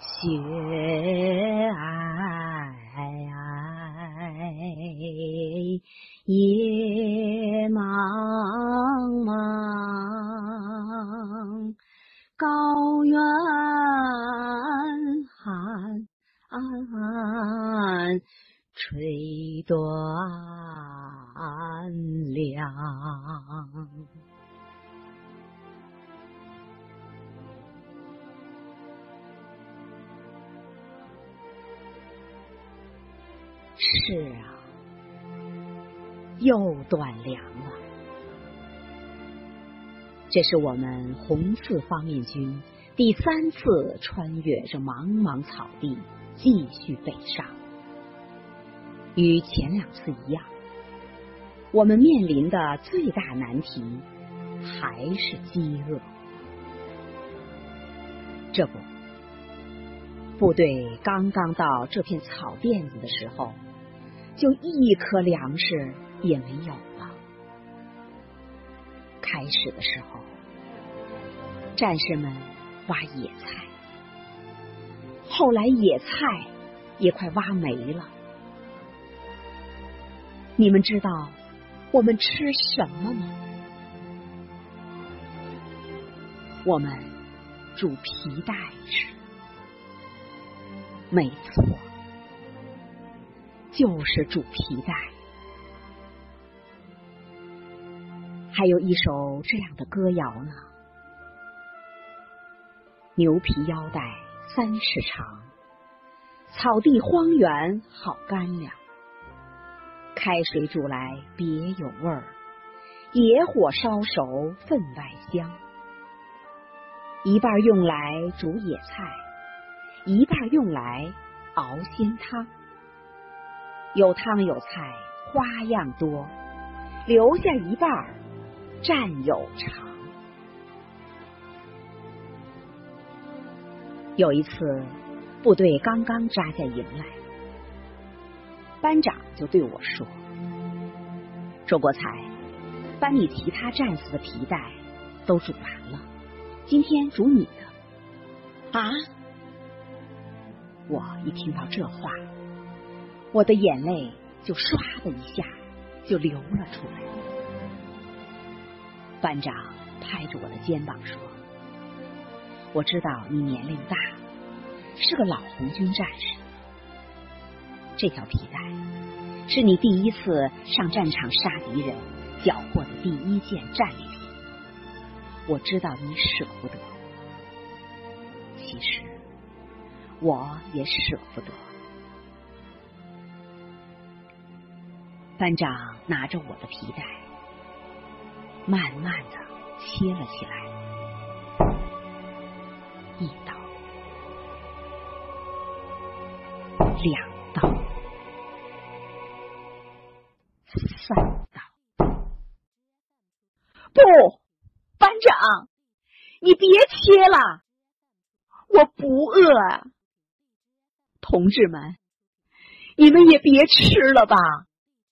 雪皑皑，夜茫茫，高原寒，吹断凉。是啊，又断粮了。这是我们红四方面军第三次穿越这茫茫草地，继续北上。与前两次一样，我们面临的最大难题还是饥饿。这不，部队刚刚到这片草甸子的时候。就一颗粮食也没有了。开始的时候，战士们挖野菜，后来野菜也快挖没了。你们知道我们吃什么吗？我们煮皮带吃，没错。就是煮皮带，还有一首这样的歌谣呢：牛皮腰带三尺长，草地荒原好干粮，开水煮来别有味儿，野火烧熟分外香。一半用来煮野菜，一半用来熬鲜汤。有汤有菜，花样多，留下一半战友长。有一次，部队刚刚扎下营来，班长就对我说：“周国才，班里其他战士的皮带都煮完了，今天煮你的。”啊！我一听到这话。我的眼泪就唰的一下就流了出来。班长拍着我的肩膀说：“我知道你年龄大，是个老红军战士。这条皮带是你第一次上战场杀敌人缴获的第一件战利品。我知道你舍不得，其实我也舍不得。”班长拿着我的皮带，慢慢的切了起来，一刀，两刀，三刀。不，班长，你别切了，我不饿。同志们，你们也别吃了吧。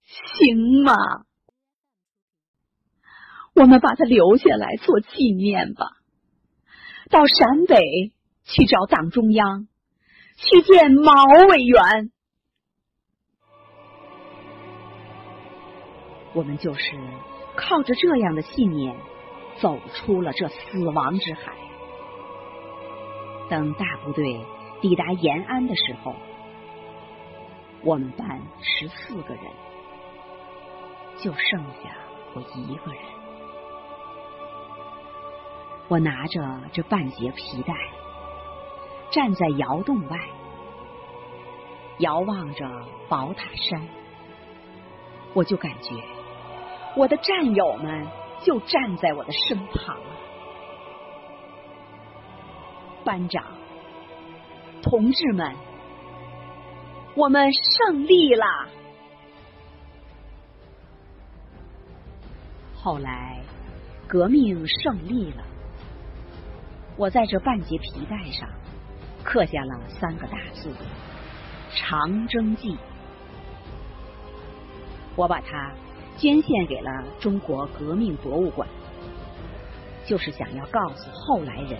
行吗？我们把它留下来做纪念吧。到陕北去找党中央，去见毛委员。我们就是靠着这样的信念，走出了这死亡之海。等大部队抵达延安的时候，我们班十四个人。就剩下我一个人，我拿着这半截皮带，站在窑洞外，遥望着宝塔山，我就感觉我的战友们就站在我的身旁。班长，同志们，我们胜利了！后来，革命胜利了。我在这半截皮带上刻下了三个大字“长征记”。我把它捐献给了中国革命博物馆，就是想要告诉后来人，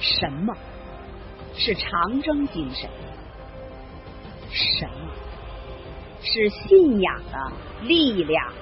什么是长征精神。什么是信仰的力量？